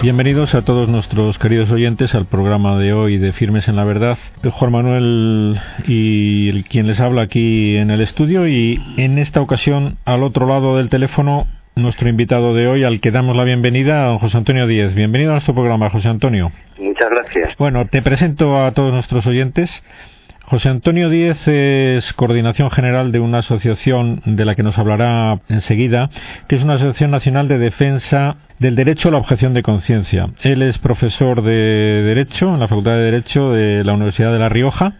Bienvenidos a todos nuestros queridos oyentes al programa de hoy de Firmes en la Verdad. Juan Manuel y el, quien les habla aquí en el estudio y en esta ocasión al otro lado del teléfono nuestro invitado de hoy al que damos la bienvenida, José Antonio Díez. Bienvenido a nuestro programa, José Antonio. Muchas gracias. Bueno, te presento a todos nuestros oyentes. José Antonio Díez es coordinación general de una asociación de la que nos hablará enseguida, que es una asociación nacional de defensa del derecho a la objeción de conciencia. Él es profesor de Derecho en la Facultad de Derecho de la Universidad de La Rioja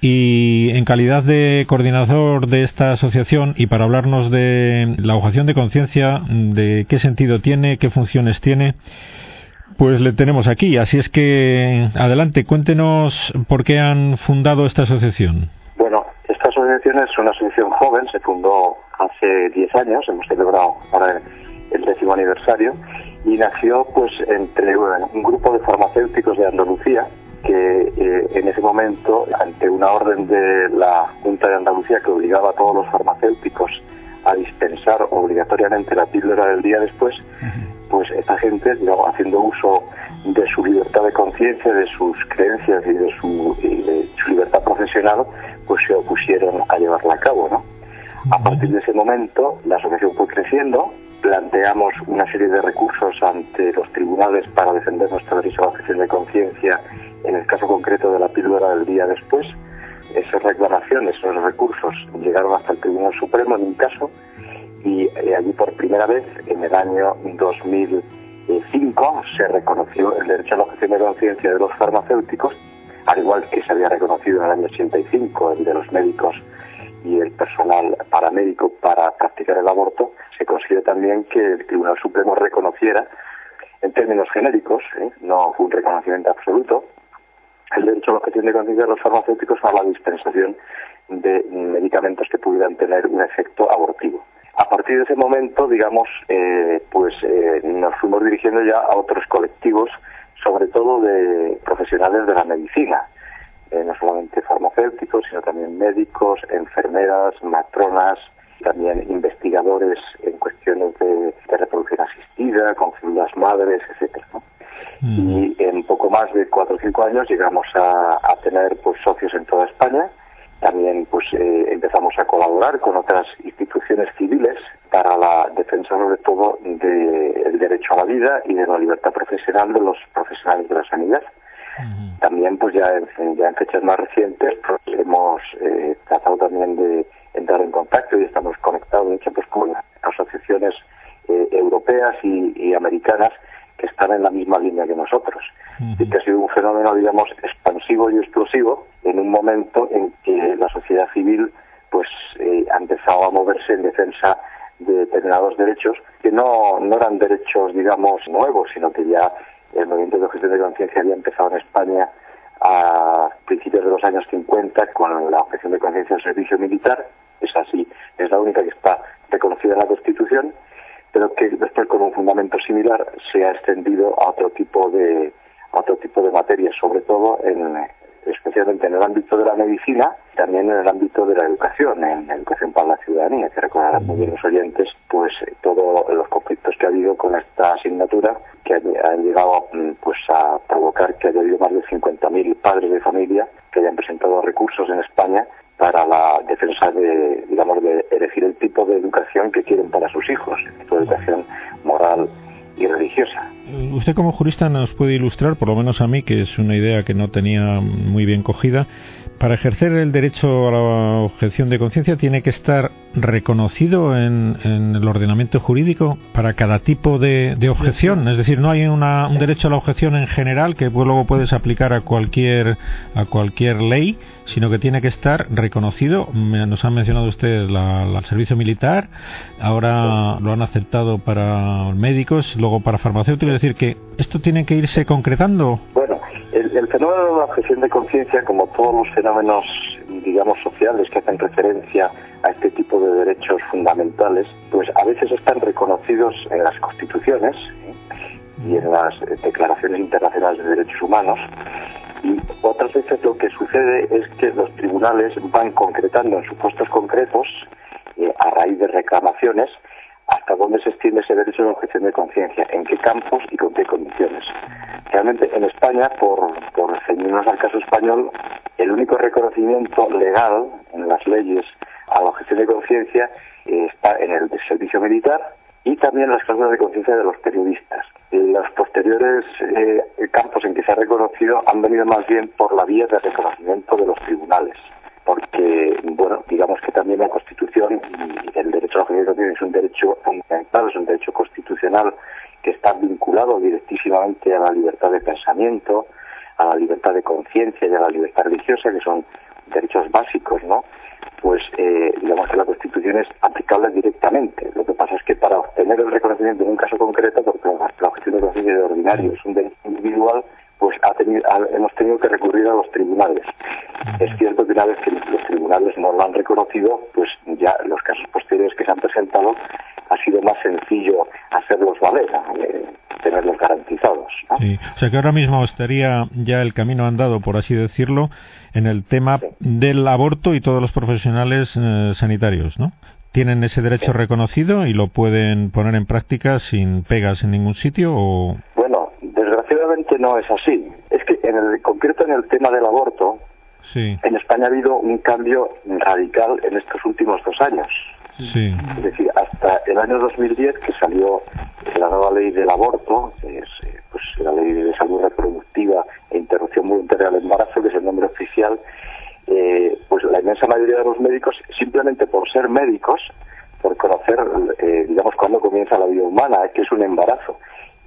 y en calidad de coordinador de esta asociación y para hablarnos de la objeción de conciencia, de qué sentido tiene, qué funciones tiene, pues le tenemos aquí. Así es que, adelante, cuéntenos por qué han fundado esta asociación. Bueno, esta asociación es una asociación joven, se fundó hace 10 años, hemos celebrado ahora el décimo aniversario, y nació pues entre un grupo de farmacéuticos de Andalucía que eh, en ese momento, ante una orden de la Junta de Andalucía que obligaba a todos los farmacéuticos a dispensar obligatoriamente la píldora del día después, pues esta gente, digamos, haciendo uso de su libertad de conciencia, de sus creencias y de su, su libertad profesional, pues se opusieron a llevarla a cabo, ¿no? A partir de ese momento, la asociación fue creciendo, planteamos una serie de recursos ante los tribunales para defender nuestro derecho a la objeción de conciencia, en el caso concreto de la píldora del día después. Esas reclamaciones, esos recursos llegaron hasta el Tribunal Supremo en un caso y eh, allí por primera vez, en el año 2005, se reconoció el derecho a la objeción de conciencia de los farmacéuticos, al igual que se había reconocido en el año 85 el de los médicos y el personal paramédico para practicar el aborto, se consiguió también que el Tribunal Supremo reconociera, en términos genéricos, ¿eh? no fue un reconocimiento absoluto, el derecho a la objeción de conciencia de los farmacéuticos a la dispensación de medicamentos que pudieran tener un efecto abortivo. A partir de ese momento, digamos, eh, pues eh, nos fuimos dirigiendo ya a otros colectivos, sobre todo de profesionales de la medicina, eh, no solamente farmacéuticos, sino también médicos, enfermeras, matronas, también investigadores en cuestiones de, reproducción asistida, con células madres, etcétera. Y en poco más de cuatro o cinco años llegamos a, a tener pues socios en toda España también pues eh, empezamos a colaborar con otras instituciones civiles para la defensa sobre todo del derecho a la vida y de la libertad profesional de los profesionales de la sanidad. También pues ya en, ya en fechas más recientes pues, hemos eh, tratado también de entrar en contacto y estamos conectados de hecho pues con asociaciones eh, europeas y americanas que están en la misma línea que nosotros. Y que ha sido un fenómeno, digamos, expansivo y explosivo en un momento en que la sociedad civil pues eh, ha empezado a moverse en defensa de determinados derechos que no, no eran derechos, digamos, nuevos, sino que ya el movimiento de objeción de conciencia había empezado en España a principios de los años 50 con la objeción de conciencia del servicio militar. Es así, es la única que está reconocida en la Constitución pero que después con un fundamento similar se ha extendido a otro tipo de otro tipo de materias, sobre todo en especialmente en el ámbito de la medicina, también en el ámbito de la educación, en la educación para la ciudadanía, que recordarán muy bien los oyentes, pues todos los conflictos que ha habido con esta asignatura, que han llegado mm, pues a provocar que haya habido más de 50.000 padres de familia que hayan presentado recursos en España para la defensa de, digamos, de elegir el tipo de educación que quieren para sus hijos, el tipo de educación moral y religiosa. Usted como jurista nos puede ilustrar, por lo menos a mí, que es una idea que no tenía muy bien cogida, para ejercer el derecho a la objeción de conciencia tiene que estar reconocido en, el ordenamiento jurídico para cada tipo de, objeción. Es decir, no hay una, un derecho a la objeción en general que luego puedes aplicar a cualquier, a cualquier ley, sino que tiene que estar reconocido. Nos han mencionado ustedes el servicio militar, ahora lo han aceptado para médicos, luego para farmacéuticos. Es decir, que esto tiene que irse concretando. Bueno, el, fenómeno de la objeción de conciencia, como todos los fenómenos, digamos, sociales que hacen referencia a este tipo de derechos fundamentales, pues a veces están reconocidos en las constituciones ¿eh? y en las declaraciones internacionales de derechos humanos. Y otras veces lo que sucede es que los tribunales van concretando en supuestos concretos, eh, a raíz de reclamaciones, hasta dónde se extiende ese derecho de objeción de conciencia, en qué campos y con qué condiciones. Realmente en España, por, por ceñirnos al caso español, el único reconocimiento legal en las leyes a la objeción de conciencia está en el servicio militar y también las cláusulas de conciencia de los periodistas. Los posteriores eh, campos en que se ha reconocido han venido más bien por la vía de reconocimiento de los tribunales porque, bueno, digamos que también la Constitución y el derecho a la conciencia es un derecho fundamental, es un derecho constitucional que está vinculado directísimamente a la libertad de pensamiento, a la libertad de conciencia y a la libertad religiosa, que son derechos básicos, ¿no? Pues eh, digamos que la Constitución es aplicable directamente. Lo que pasa es que para obtener el reconocimiento en un caso concreto, porque la objeción de conciencia de ordinario es un derecho individual, pues ha tenido, hemos tenido que recurrir a los tribunales. Es cierto que una vez que los tribunales no lo han reconocido, pues ya los casos posteriores que se han presentado ha sido más sencillo hacerlos valer, eh, tenerlos garantizados. Sí. O sea que ahora mismo estaría ya el camino andado, por así decirlo, en el tema del aborto y todos los profesionales eh, sanitarios, ¿no? tienen ese derecho reconocido y lo pueden poner en práctica sin pegas en ningún sitio o bueno desgraciadamente no es así. Es que en el concreto en el tema del aborto en España ha habido un cambio radical en estos últimos dos años. Es decir hasta el año 2010 que salió la nueva ley del aborto es eh, pues la ley de salud reproductiva e interrupción voluntaria del embarazo que es el nombre oficial eh, pues la inmensa mayoría de los médicos, simplemente por ser médicos, por conocer, eh, digamos, cuándo comienza la vida humana, que es un embarazo,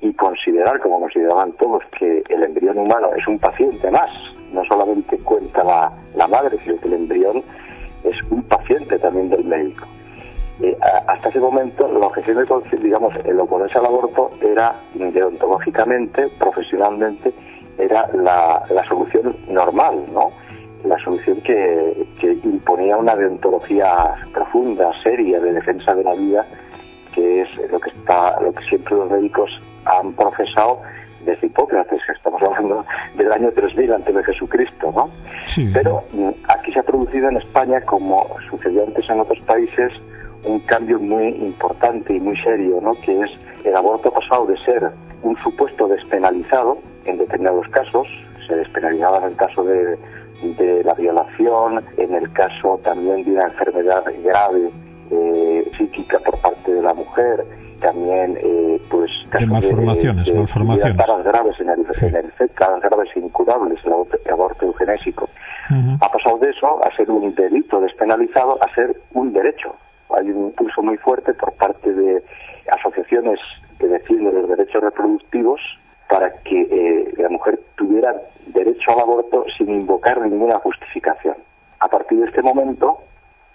y considerar, como consideraban todos, que el embrión humano es un paciente más, no solamente cuenta la, la madre, sino que el embrión es un paciente también del médico. Eh, hasta ese momento, la objeción de digamos, el oponerse al aborto era deontológicamente, profesionalmente, era la, la solución normal, ¿no? la solución que, imponía una deontología profunda, seria, de defensa de la vida, que es lo que está, lo que siempre los médicos han profesado desde Hipócrates, que estamos hablando del año 3000 antes de Jesucristo, ¿no? Pero mm, aquí se ha producido en España, como sucedió antes en otros países, un cambio muy importante y muy serio, ¿no? Que es el aborto pasado de ser un supuesto despenalizado en determinados casos, se despenalizaba en el caso de de la violación, en el caso también de una enfermedad grave eh, psíquica por parte de la mujer, también eh, pues de malformaciones, de, malformaciones. caras graves en el, sí. en el caras graves e incurables, el aborto, el aborto eugenésico. Ha pasado de eso a ser un delito despenalizado a ser un derecho. Hay un impulso muy fuerte por parte de asociaciones que defienden los derechos reproductivos para que eh, la mujer tuviera derecho al aborto sin invocar ninguna justificación. A partir de este momento,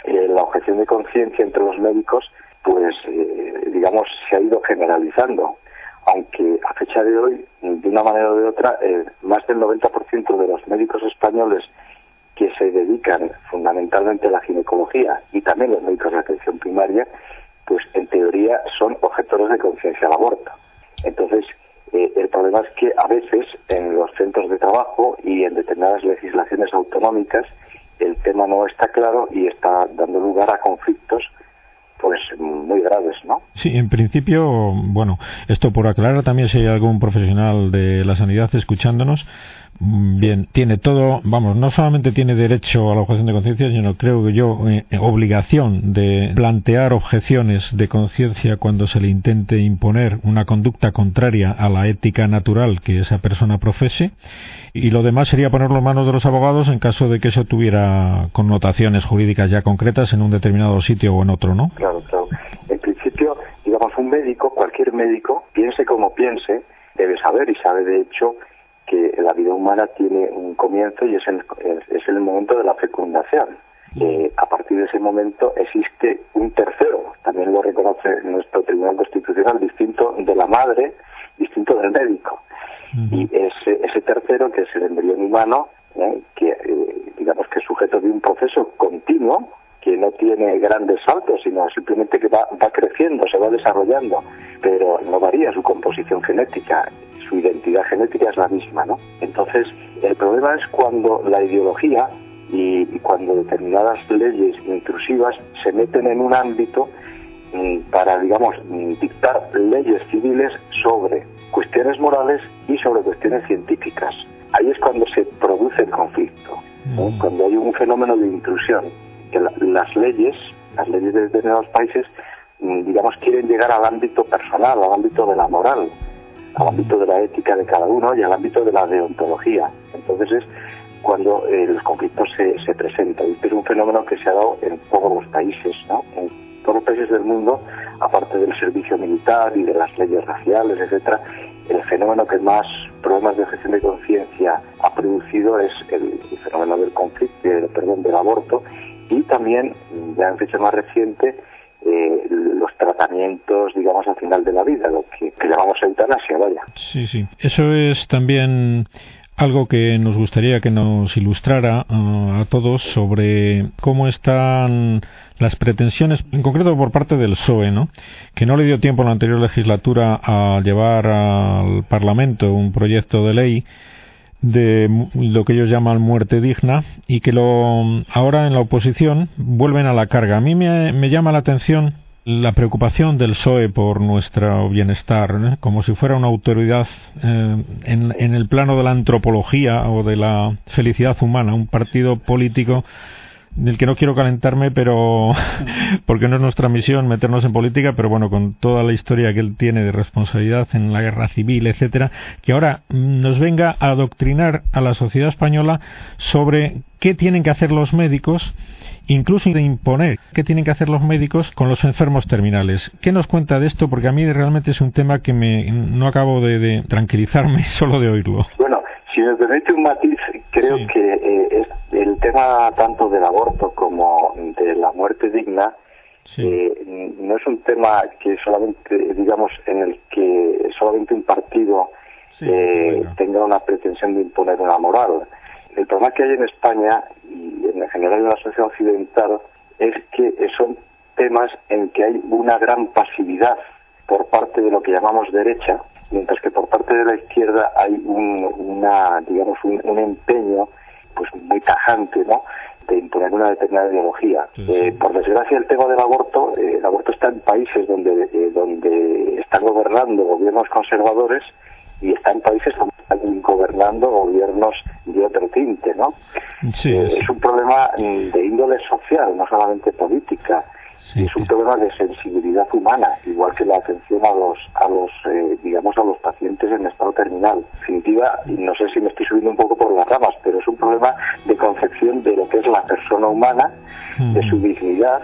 eh, la objeción de conciencia entre los médicos, pues, eh, digamos, se ha ido generalizando. Aunque a fecha de hoy, de una manera o de otra, más del 90% de los médicos españoles que se dedican fundamentalmente a la ginecología y también los médicos de atención primaria, pues en teoría son objetores de conciencia al aborto. Entonces, eh, el problema es que a veces en los centros de trabajo y en determinadas legislaciones autonómicas el tema no está claro y está dando lugar a conflictos pues muy graves, ¿no? Sí, en principio, bueno, esto por aclarar también si hay algún profesional de la sanidad escuchándonos, bien, tiene todo, vamos, no solamente tiene derecho a la objeción de conciencia, sino creo que yo eh, obligación de plantear objeciones de conciencia cuando se le intente imponer una conducta contraria a la ética natural que esa persona profese y lo demás sería ponerlo en manos de los abogados en caso de que eso tuviera connotaciones jurídicas ya concretas en un determinado sitio o en otro, ¿no? Claro, claro. En principio, digamos, un médico, cualquier médico, piense como piense, debe saber y sabe de hecho que la vida humana tiene un comienzo y es el, es el momento de la fecundación. Eh, a partir de ese momento existe un tercero, también lo reconoce nuestro Tribunal Constitucional, distinto de la madre, distinto del médico. Y ese, ese tercero, que es el embrión humano, eh, que eh, digamos que es sujeto de un proceso continuo, que no tiene grandes saltos, sino simplemente que va, va creciendo, se va desarrollando, pero no varía su composición genética, su identidad genética es la misma, ¿no? Entonces, el problema es cuando la ideología y, cuando determinadas leyes intrusivas se meten en un ámbito mm, para digamos, mm, dictar leyes civiles sobre cuestiones morales y sobre cuestiones científicas. Ahí es cuando se produce el conflicto, mm. cuando hay un fenómeno de intrusión, las leyes, las leyes de determinados países, digamos, quieren llegar al ámbito personal, al ámbito de la moral, al ámbito de la ética de cada uno y al ámbito de la deontología. Entonces es cuando eh, los conflictos se, se presentan. Este es un fenómeno que se ha dado en todos los países, ¿no? En todos los países del mundo, aparte del servicio militar y de las leyes raciales, etcétera, el fenómeno que más problemas de gestión de conciencia ha producido es el, fenómeno del conflicto, perdón, del aborto y también, ya en fecha más reciente, eh, los tratamientos, digamos, al final de la vida, lo que, que llamamos eutanasia, vaya. Sí, sí. Eso es también algo que nos gustaría que nos ilustrara uh, a todos sobre cómo están las pretensiones, en concreto por parte del PSOE, ¿no? que no le dio tiempo en la anterior legislatura a llevar al Parlamento un proyecto de ley de lo que ellos llaman muerte digna y que lo ahora en la oposición vuelven a la carga. A mí me, llama la atención la preocupación del PSOE por nuestro bienestar, como si fuera una autoridad eh, en, el plano de la antropología o de la felicidad humana, un partido político del que no quiero calentarme, pero porque no es nuestra misión meternos en política, pero bueno, con toda la historia que él tiene de responsabilidad en la guerra civil, etcétera, que ahora nos venga a adoctrinar a la sociedad española sobre qué tienen que hacer los médicos, incluso de imponer qué tienen que hacer los médicos con los enfermos terminales. ¿Qué nos cuenta de esto? Porque a mí realmente es un tema que me no acabo de, de tranquilizarme solo de oírlo. Bueno, si me permite un matiz, creo que eh, el tema tanto del aborto como de la muerte digna eh, no es un tema que solamente, digamos, en el que solamente un partido eh, tenga una pretensión de imponer una moral. El problema que hay en España y en general en la sociedad occidental es que son temas en que hay una gran pasividad por parte de lo que llamamos derecha, mientras que por parte de la izquierda hay un, una, digamos, un, empeño pues muy tajante, ¿no? de imponer una determinada ideología. Eh, por desgracia, el tema del aborto, eh, el aborto está en países donde, eh, donde están gobernando gobiernos conservadores y está en países donde están gobernando gobiernos de otro tinte, ¿no? Es un problema mm, de índole social, no solamente política es un problema de sensibilidad humana, igual que la atención a los, a los eh, digamos, a los pacientes en estado terminal. En definitiva, no sé si me estoy subiendo un poco por las ramas, pero es un problema de concepción de lo que es la persona humana, de su dignidad,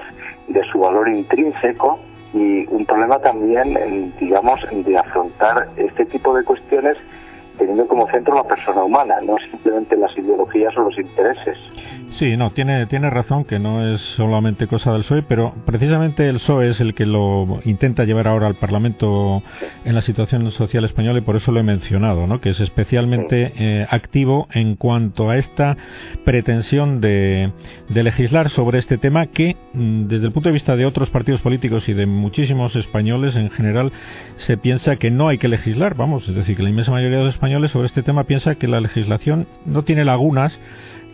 de su valor intrínseco y un problema también, digamos, de afrontar este tipo de cuestiones teniendo como centro la persona humana, no simplemente las ideologías o los intereses. Sí, no, tiene, tiene razón que no es solamente cosa del PSOE, pero precisamente el PSOE es el que lo intenta llevar ahora al Parlamento en la situación social española y por eso lo he mencionado, ¿no? que es especialmente eh, activo en cuanto a esta pretensión de, de legislar sobre este tema que, mm, desde el punto de vista de otros partidos políticos y de muchísimos españoles en general, se piensa que no hay que legislar, vamos, es decir, que la inmensa mayoría de los españoles sobre este tema piensa que la legislación no tiene lagunas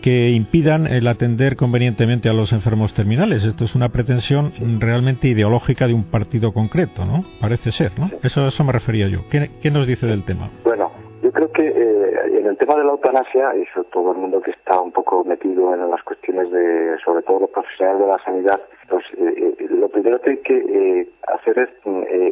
que impidan el atender convenientemente a los enfermos terminales. Esto es una pretensión realmente ideológica de un partido concreto, ¿no? Parece ser, ¿no? Eso, eso me refería yo. ¿Qué, nos dice del tema? Bueno, yo creo que eh, en el tema de la eutanasia, y sobre todo el mundo que está un poco metido en las cuestiones de, sobre todo los profesionales de la sanidad, pues eh, eh, lo primero que hay que hacer es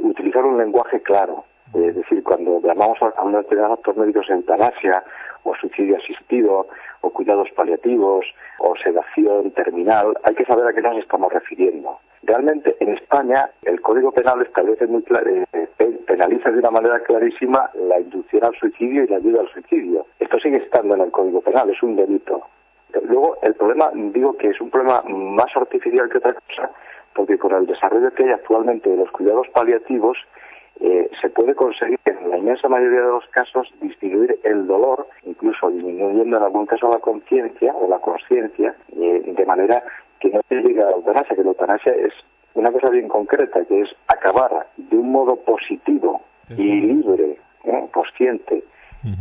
utilizar un lenguaje claro. Es decir, cuando llamamos a unos determinados actos médicos eutanasia o suicidio asistido o cuidados paliativos o sedación terminal, hay que saber a qué nos estamos refiriendo. Realmente en España el Código Penal establece muy eh, penaliza de una manera clarísima la inducción al suicidio y la ayuda al suicidio. Esto sigue estando en el Código Penal, es un delito. Luego el problema, digo que es un problema más artificial que otra cosa, porque con el desarrollo que hay actualmente de los cuidados paliativos, eh, se puede conseguir en la inmensa mayoría de los casos disminuir el dolor, incluso disminuyendo en algún caso la conciencia o la conciencia, eh, de manera que no se llegue a la eutanasia, que la eutanasia es una cosa bien concreta, que es acabar de un modo positivo y libre, ¿eh? consciente,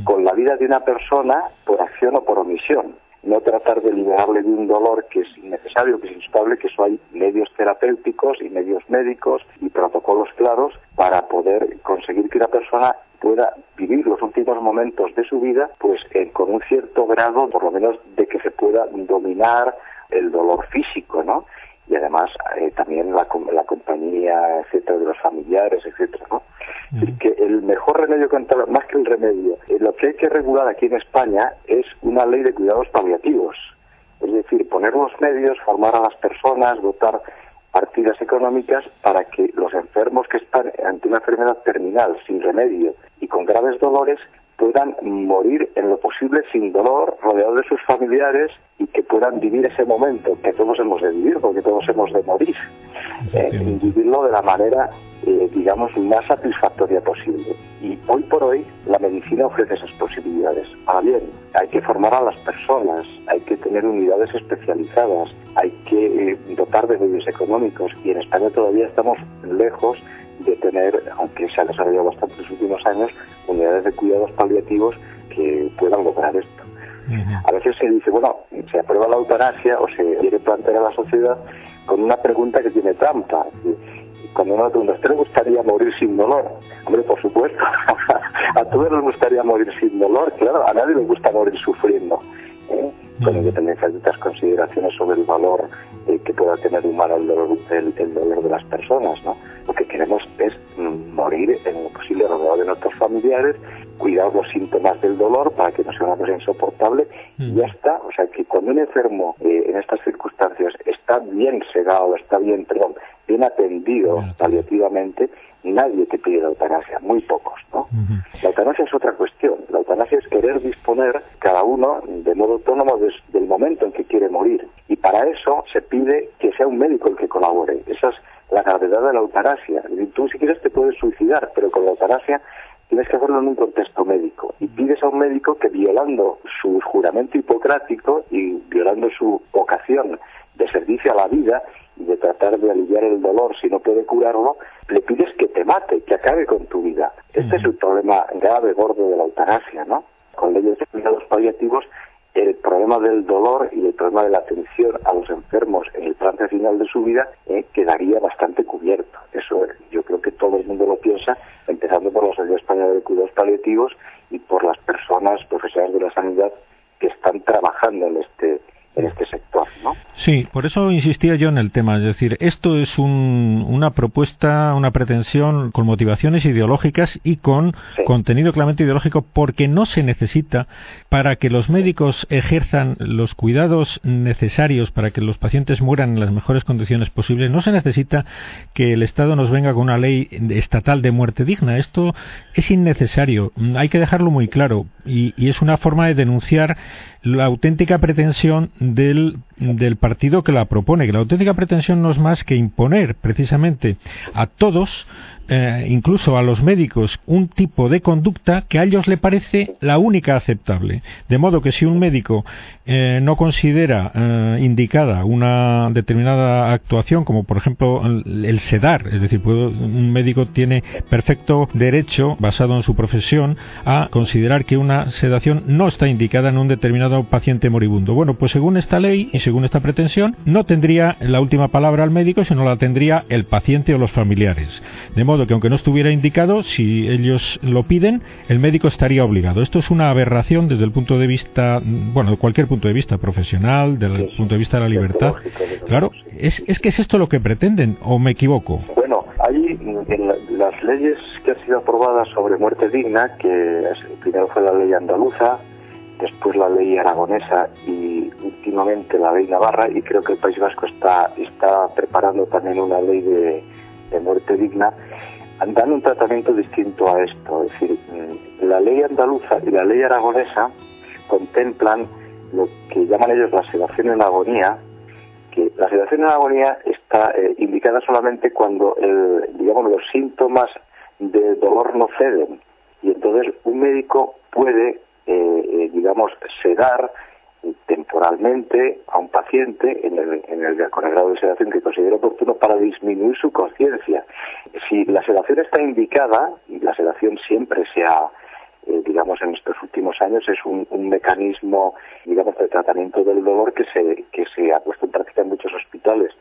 con la vida de una persona por acción o por omisión. No tratar de liberarle de un dolor que es innecesario, que es insuperable, que eso hay medios terapéuticos y medios médicos y protocolos claros para poder conseguir que una persona pueda vivir los últimos momentos de su vida pues eh, con un cierto grado por lo menos de que se pueda dominar el dolor físico, ¿no? Y además eh, también la, la compañía, etcétera, de los familiares, etcétera, ¿no? que el mejor remedio contra, más que el remedio, eh, lo que hay que regular aquí en España es una ley de cuidados paliativos. Es decir, poner los medios, formar a las personas, dotar partidas económicas para que los enfermos que están ante una enfermedad terminal, sin remedio y con graves dolores, puedan morir en lo posible sin dolor, rodeados de sus familiares que puedan vivir ese momento que todos hemos de vivir, porque todos hemos de morir, eh, y vivirlo de la manera eh, digamos, más satisfactoria posible. Y hoy por hoy la medicina ofrece esas posibilidades. Ahora bien, hay que formar a las personas, hay que tener unidades especializadas, hay que eh, dotar de medios económicos y en España todavía estamos lejos de tener, aunque se ha desarrollado bastante en los últimos años, unidades de cuidados paliativos que puedan lograr esto. A veces se dice, bueno, se aprueba la eutanasia o se quiere plantear a la sociedad con una pregunta que tiene trampa cuando uno pregunta, ¿usted le gustaría morir sin dolor? Hombre, por supuesto, a todos nos gustaría morir sin dolor, claro, a nadie le gusta morir sufriendo, ¿eh? con independencia de otras consideraciones sobre el valor eh, que pueda tener humano el dolor, el, dolor de las personas, ¿no? Lo que queremos es mm, morir en lo posible rodeado de nuestros familiares, cuidar los síntomas del dolor para que no sea una cosa insoportable y ya está. O sea que cuando un enfermo eh, en estas circunstancias está bien segado, está bien, perdón, bien atendido paliativamente, nadie te pide la eutanasia, muy pocos, ¿no? La eutanasia es otra cuestión. La eutanasia es querer disponer cada uno de modo autónomo del momento en que quiere morir. Y para eso se pide que sea un médico el que colabore. Esa es la gravedad de la eutanasia. Tú si quieres te puedes suicidar, pero con la eutanasia tienes que hacerlo en un contexto médico. Y pides a un médico que violando su juramento hipocrático y violando su vocación de servicio a la vida, y de tratar de aliviar el dolor si no puede curarlo, le pides que te mate, que acabe con tu vida. Este es el problema grave, gordo de la eutanasia, ¿no? Con leyes de cuidados paliativos, el problema del dolor y el problema de la atención a los enfermos en el trance final de su vida eh, quedaría bastante cubierto. Eso eh, yo creo que todo el mundo lo piensa, empezando por la Sociedad Española de Cuidados Paliativos y por las personas profesionales de la sanidad que están trabajando en este en este sector, ¿no? Sí, por eso insistía yo en el tema, es decir, esto es una propuesta, una pretensión con motivaciones ideológicas y con contenido claramente ideológico porque no se necesita para que los médicos ejerzan los cuidados necesarios para que los pacientes mueran en las mejores condiciones posibles, no se necesita que el Estado nos venga con una ley estatal de muerte digna. Esto es innecesario, hay que dejarlo muy claro y, y es una forma de denunciar la auténtica pretensión del, del partido que la propone, que la auténtica pretensión no es más que imponer precisamente a todos eh, incluso a los médicos un tipo de conducta que a ellos le parece la única aceptable. De modo que si un médico eh, no considera eh, indicada una determinada actuación, como por ejemplo el, sedar, es decir, un médico tiene perfecto derecho, basado en su profesión, a considerar que una sedación no está indicada en un determinado paciente moribundo. Bueno, pues según esta ley y según esta pretensión, no tendría la última palabra al médico, sino la tendría el paciente o los familiares. De modo que aunque no estuviera indicado, si ellos lo piden, el médico estaría obligado. Esto es una aberración desde el punto de vista, bueno, de cualquier punto de vista profesional, desde el punto de vista de la libertad. Claro, es, es que es esto lo que pretenden, o me equivoco. Bueno, hay en las leyes que han sido aprobadas sobre muerte digna, que primero fue la ley andaluza, después la ley aragonesa y últimamente la ley navarra y creo que el País Vasco está, está preparando también una ley de, de muerte digna dan un tratamiento distinto a esto. Es decir, mm, la ley andaluza y la ley aragonesa contemplan lo que llaman ellos la sedación en agonía, que la sedación en agonía está eh, indicada solamente cuando el, digamos, los síntomas de dolor no ceden. Y entonces un médico puede, eh, eh, digamos, sedar temporalmente a un paciente en el, en el, con el grado de sedación que considera oportuno para disminuir su conciencia. Si la sedación está indicada, y la sedación siempre se ha, eh, digamos, en estos últimos años es un, un, mecanismo, digamos, de tratamiento del dolor que se, que se ha puesto en práctica en muchos hospitales.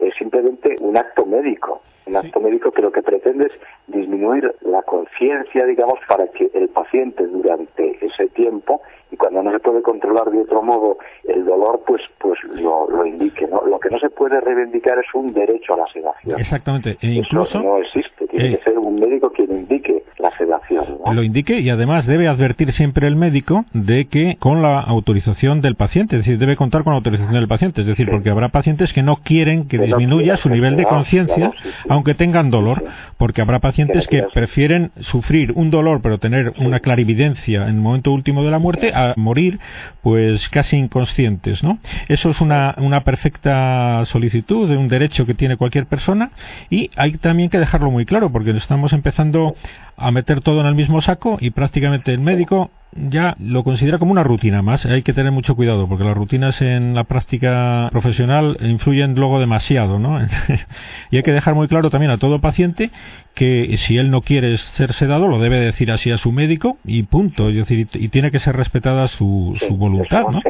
Es simplemente un acto médico, un acto médico que lo que pretende es disminuir la conciencia, digamos, para que el paciente durante ese tiempo y cuando no se puede controlar de otro modo el dolor, pues pues lo, lo indique. ¿no? Lo que no se puede reivindicar es un derecho a la sedación. Exactamente. E incluso, no existe. Tiene que ser un médico quien indique la sedación. Lo indique y además debe advertir siempre el médico de que con la autorización del paciente, es decir, debe contar con la autorización del paciente. Es decir, porque habrá pacientes que no quieren que disminuya su nivel de conciencia, aunque tengan dolor, porque habrá pacientes que prefieren sufrir un dolor pero tener una clarividencia en el momento último de la muerte a morir pues casi inconscientes, ¿no? Eso es una, una perfecta solicitud de un derecho que tiene cualquier persona y hay también que dejarlo muy claro porque estamos empezando a meter todo en el mismo saco y prácticamente el médico ya lo considera como una rutina más. Hay que tener mucho cuidado porque las rutinas en la práctica profesional influyen luego demasiado, ¿no? y hay que dejar muy claro también a todo paciente que si él no quiere ser sedado lo debe decir así a su médico y punto. Es decir, y tiene que ser respetada su, su voluntad, ¿no?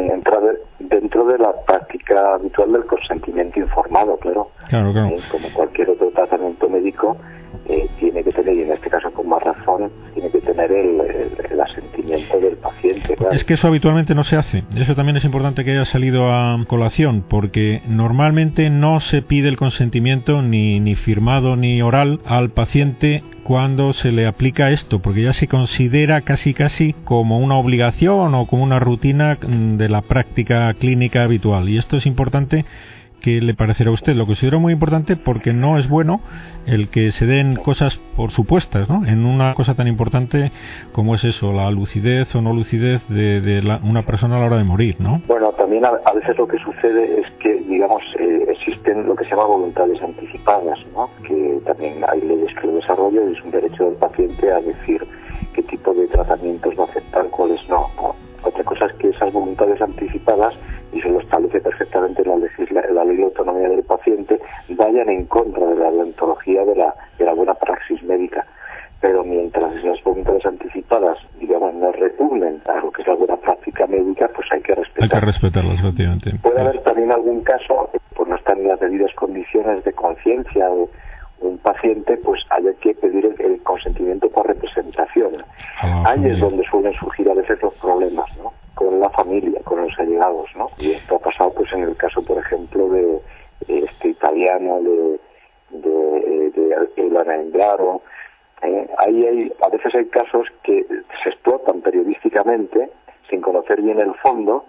dentro de la práctica habitual del consentimiento informado, claro. Claro, claro. Eh, como cualquier otro tratamiento médico, eh, tiene que tener, y en este caso con más razón, tiene que tener el, asentimiento del paciente. Es que eso habitualmente no se hace. Eso también es importante que haya salido a colación, porque normalmente no se pide el consentimiento ni, ni firmado ni oral al paciente cuando se le aplica esto, porque ya se considera casi casi como una obligación o como una rutina de la práctica clínica habitual. Y esto es importante que le parecerá a usted. Lo considero muy importante porque no es bueno el que se den cosas por supuestas, ¿no? En una cosa tan importante como es eso, la lucidez o no lucidez de, una persona a la hora de morir, ¿no? Bueno, también a, veces lo que sucede es que, digamos, eh, existen lo que se llama voluntades anticipadas, ¿no? Que también hay leyes que lo desarrollan y es un derecho del paciente a decir qué tipo de tratamientos va a aceptar, cuáles no. Otra cosa es que esas voluntades anticipadas y se lo establece perfectamente la, la ley de autonomía del paciente, vayan en contra de la deontología de la, de la buena praxis médica. Pero mientras esas voluntades anticipadas, digamos, no repugnen a lo que es la buena práctica médica, pues hay que respetarlas. Hay que respetarlas, efectivamente. Puede haber también algún caso, pues no están en las debidas condiciones de conciencia de un paciente, pues haya que pedir el, consentimiento por representación. Ahí es donde suelen surgir a veces los problemas, ¿no? con la familia, con los allegados, ¿no? Y esto ha pasado, pues, en el caso, por ejemplo, de, este italiano, de, de, de Ilana Englaro. ¿eh? Ahí hay, a veces hay casos que se explotan periodísticamente sin conocer bien el fondo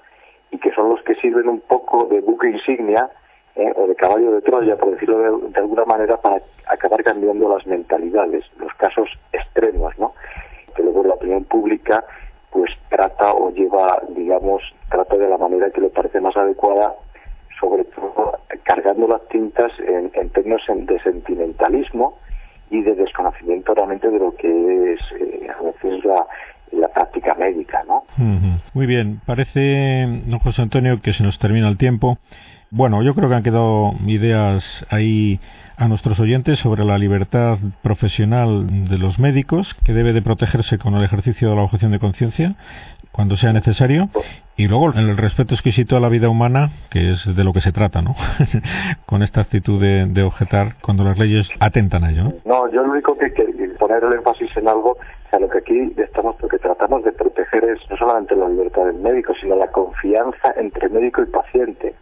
y que son los que sirven un poco de buque insignia ¿eh? o de caballo de Troya, por decirlo de, de, alguna manera, para acabar cambiando las mentalidades, los casos extremos, ¿no? Que luego la opinión pública pues trata o lleva, digamos, trata de la manera que le parece más adecuada, sobre todo cargando las tintas en, términos de sentimentalismo y de desconocimiento realmente de lo que es eh, a veces la, la práctica Muy bien, parece, don José Antonio, que se nos termina el tiempo. Bueno, yo creo que han quedado ideas ahí a nuestros oyentes sobre la libertad profesional de los médicos, que debe de protegerse con el ejercicio de la objeción de conciencia cuando sea necesario y luego el respeto exquisito a la vida humana, que es de lo que se trata, ¿no? Con esta actitud de, objetar cuando las leyes atentan a ello. ¿no? yo lo único que, que poner el énfasis en algo, o sea, lo que aquí estamos, lo que tratamos de proteger es no solamente la libertad del médico, sino la confianza entre médico y paciente.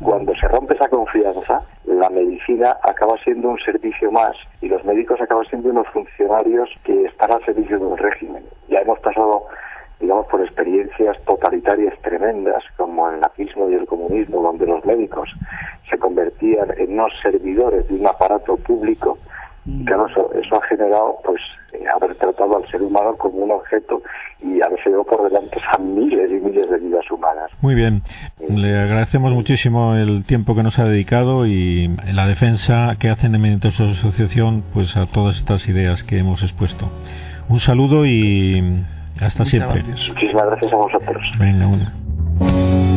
Cuando se rompe esa confianza, la medicina acaba siendo un servicio más y los médicos acaban siendo unos funcionarios que están al servicio de un régimen. Ya hemos pasado totalitarias tremendas, como el nazismo y el comunismo, donde los médicos se convertían en unos servidores de un aparato público, mm. claro, eso, ha generado, pues, eh, haber tratado al ser humano como un objeto y haber llevado por delante a miles y miles de vidas humanas. Muy bien, le agradecemos muchísimo el tiempo que nos ha dedicado y la defensa que hacen en su Asociación, pues, a todas estas ideas que hemos expuesto. Un saludo y hasta siempre. Muchísimas gracias a vosotros. Venga, una.